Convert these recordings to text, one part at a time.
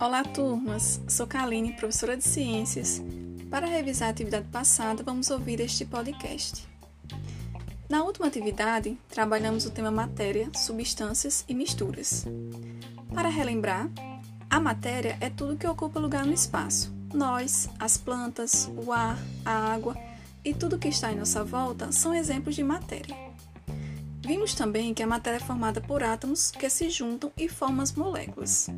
Olá, turmas! Sou Kaline, professora de Ciências. Para revisar a atividade passada, vamos ouvir este podcast. Na última atividade, trabalhamos o tema matéria, substâncias e misturas. Para relembrar, a matéria é tudo que ocupa lugar no espaço. Nós, as plantas, o ar, a água e tudo que está em nossa volta são exemplos de matéria. Vimos também que a matéria é formada por átomos que se juntam e formam as moléculas.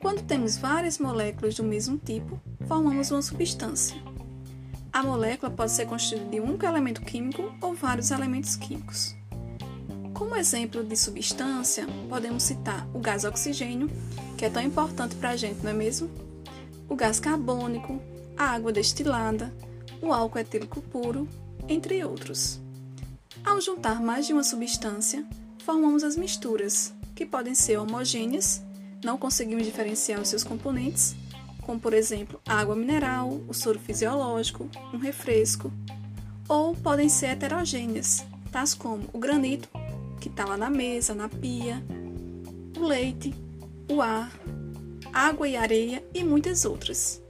Quando temos várias moléculas do mesmo tipo, formamos uma substância. A molécula pode ser constituída de um único elemento químico ou vários elementos químicos. Como exemplo de substância, podemos citar o gás oxigênio, que é tão importante para a gente, não é mesmo? O gás carbônico, a água destilada, o álcool etílico puro, entre outros. Ao juntar mais de uma substância, formamos as misturas, que podem ser homogêneas, não conseguimos diferenciar os seus componentes, como por exemplo água mineral, o soro fisiológico, um refresco, ou podem ser heterogêneas, tais como o granito, que está lá na mesa, na pia, o leite, o ar, água e areia e muitas outras.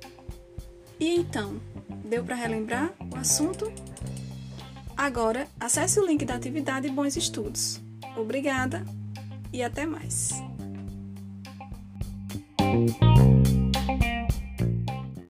E então, deu para relembrar o assunto? Agora, acesse o link da atividade e bons estudos. Obrigada e até mais!